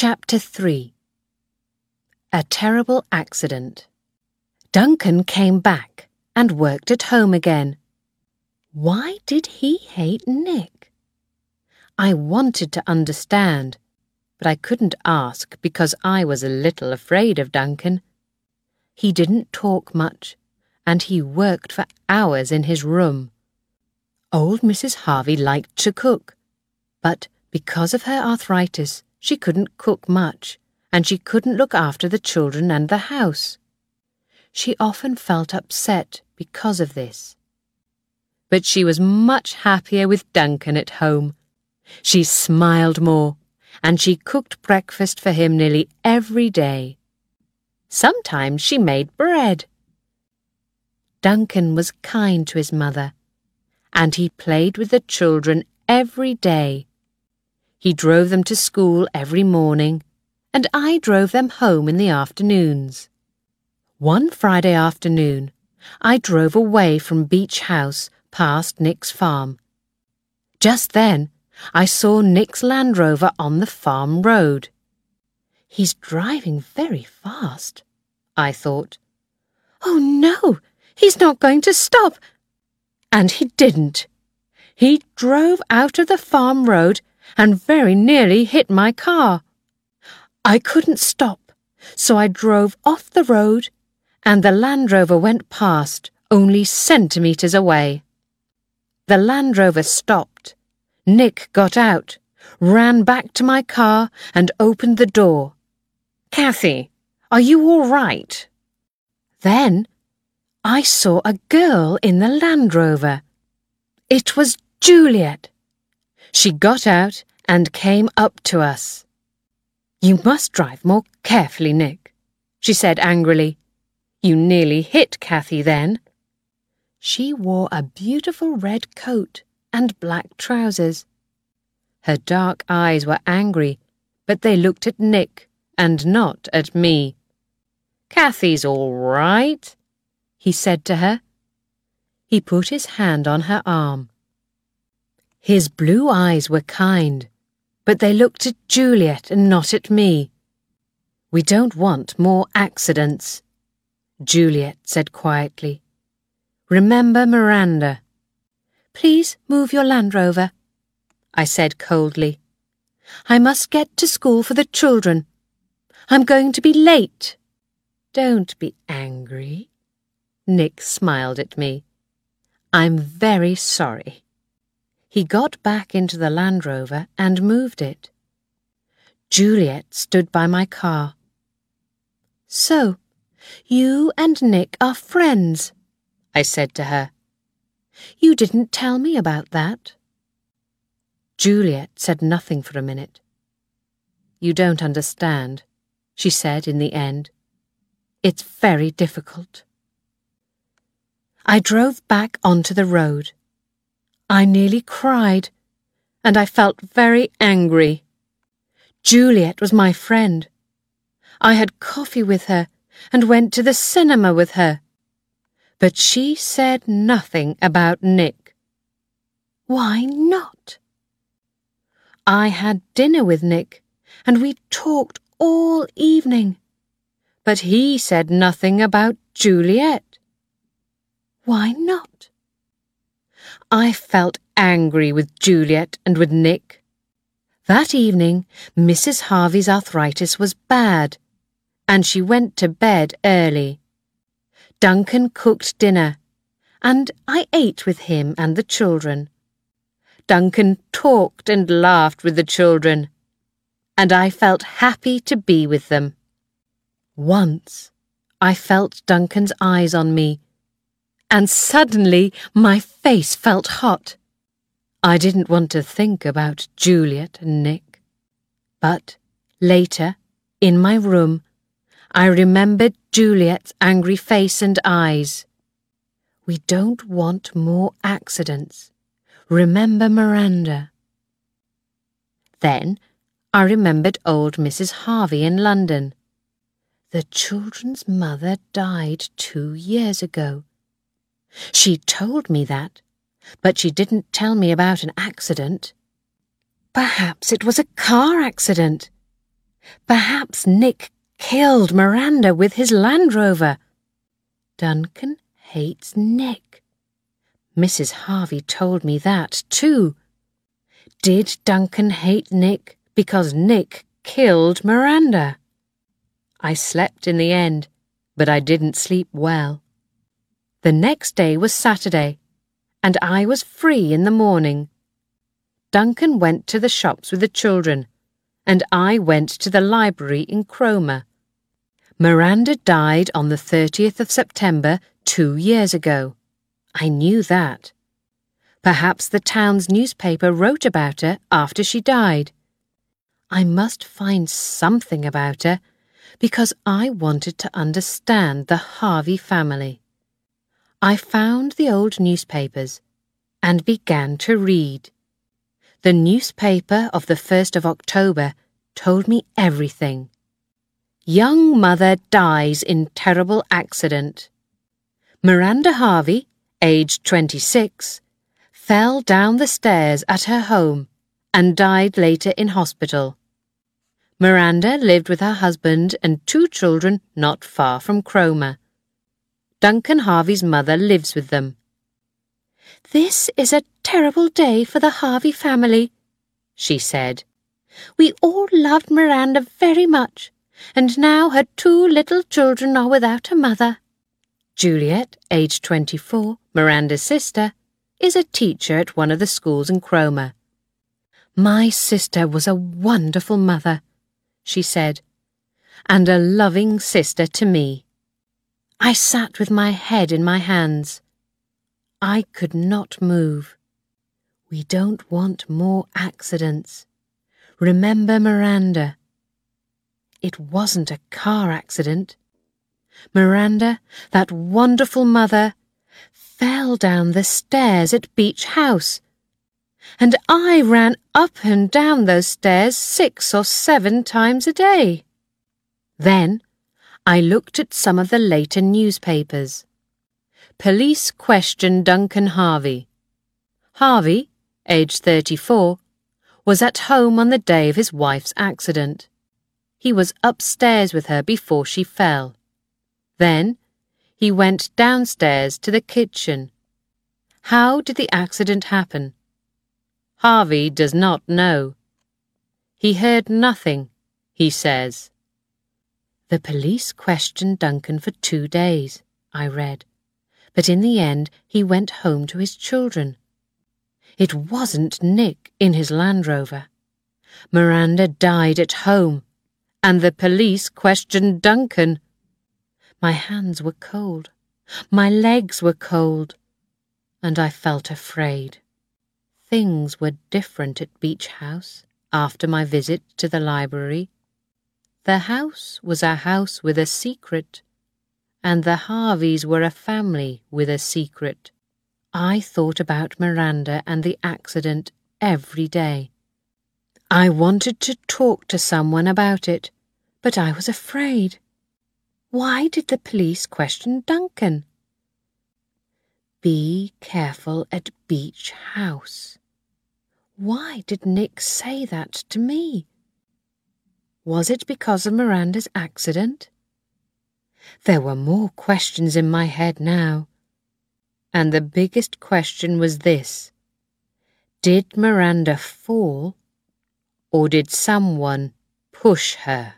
Chapter 3 A Terrible Accident Duncan came back and worked at home again. Why did he hate Nick? I wanted to understand, but I couldn't ask because I was a little afraid of Duncan. He didn't talk much, and he worked for hours in his room. Old Mrs. Harvey liked to cook, but because of her arthritis, she couldn't cook much, and she couldn't look after the children and the house. She often felt upset because of this. But she was much happier with Duncan at home. She smiled more, and she cooked breakfast for him nearly every day. Sometimes she made bread. Duncan was kind to his mother, and he played with the children every day. He drove them to school every morning, and I drove them home in the afternoons. One Friday afternoon, I drove away from Beach House past Nick's farm. Just then, I saw Nick's Land Rover on the farm road. He's driving very fast, I thought. Oh no, he's not going to stop. And he didn't. He drove out of the farm road and very nearly hit my car. I couldn't stop, so I drove off the road, and the Land Rover went past, only centimetres away. The Land Rover stopped. Nick got out, ran back to my car, and opened the door. Cathy, are you all right? Then I saw a girl in the Land Rover. It was Juliet. She got out and came up to us. You must drive more carefully, Nick, she said angrily. You nearly hit Cathy then. She wore a beautiful red coat and black trousers. Her dark eyes were angry, but they looked at Nick and not at me. Cathy's all right, he said to her. He put his hand on her arm. His blue eyes were kind, but they looked at Juliet and not at me. We don't want more accidents, Juliet said quietly. Remember Miranda. Please move your Land Rover, I said coldly. I must get to school for the children. I'm going to be late. Don't be angry. Nick smiled at me. I'm very sorry. He got back into the Land Rover and moved it. Juliet stood by my car. So, you and Nick are friends, I said to her. You didn't tell me about that. Juliet said nothing for a minute. You don't understand, she said in the end. It's very difficult. I drove back onto the road. I nearly cried, and I felt very angry. Juliet was my friend. I had coffee with her and went to the cinema with her. But she said nothing about Nick. Why not? I had dinner with Nick, and we talked all evening. But he said nothing about Juliet. Why not? I felt angry with Juliet and with Nick. That evening, Mrs. Harvey's arthritis was bad, and she went to bed early. Duncan cooked dinner, and I ate with him and the children. Duncan talked and laughed with the children, and I felt happy to be with them. Once, I felt Duncan's eyes on me and suddenly my face felt hot. I didn't want to think about Juliet and Nick. But later, in my room, I remembered Juliet's angry face and eyes. We don't want more accidents. Remember Miranda. Then I remembered old Mrs. Harvey in London. The children's mother died two years ago. She told me that, but she didn't tell me about an accident. Perhaps it was a car accident. Perhaps Nick killed Miranda with his Land Rover. Duncan hates Nick. Mrs. Harvey told me that too. Did Duncan hate Nick because Nick killed Miranda? I slept in the end, but I didn't sleep well. The next day was Saturday, and I was free in the morning. Duncan went to the shops with the children, and I went to the library in Cromer. Miranda died on the 30th of September two years ago. I knew that. Perhaps the town's newspaper wrote about her after she died. I must find something about her because I wanted to understand the Harvey family. I found the old newspapers and began to read. The newspaper of the 1st of October told me everything. Young mother dies in terrible accident. Miranda Harvey, aged 26, fell down the stairs at her home and died later in hospital. Miranda lived with her husband and two children not far from Cromer. Duncan Harvey's mother lives with them. This is a terrible day for the Harvey family, she said. We all loved Miranda very much, and now her two little children are without a mother. Juliet, aged 24, Miranda's sister, is a teacher at one of the schools in Cromer. My sister was a wonderful mother, she said, and a loving sister to me. I sat with my head in my hands. I could not move. We don't want more accidents. Remember Miranda. It wasn't a car accident. Miranda, that wonderful mother, fell down the stairs at Beach House. And I ran up and down those stairs six or seven times a day. Then I looked at some of the later newspapers. Police question Duncan Harvey. Harvey, aged 34, was at home on the day of his wife's accident. He was upstairs with her before she fell. Then he went downstairs to the kitchen. How did the accident happen? Harvey does not know. He heard nothing, he says. The police questioned Duncan for two days, I read but in the end he went home to his children. It wasn't Nick in his Land Rover. Miranda died at home, and the police questioned Duncan. My hands were cold, my legs were cold, and I felt afraid. Things were different at Beach House after my visit to the library. The house was a house with a secret and the Harveys were a family with a secret. I thought about Miranda and the accident every day. I wanted to talk to someone about it, but I was afraid. Why did the police question Duncan? Be careful at Beach House. Why did Nick say that to me? Was it because of Miranda's accident? There were more questions in my head now. And the biggest question was this Did Miranda fall, or did someone push her?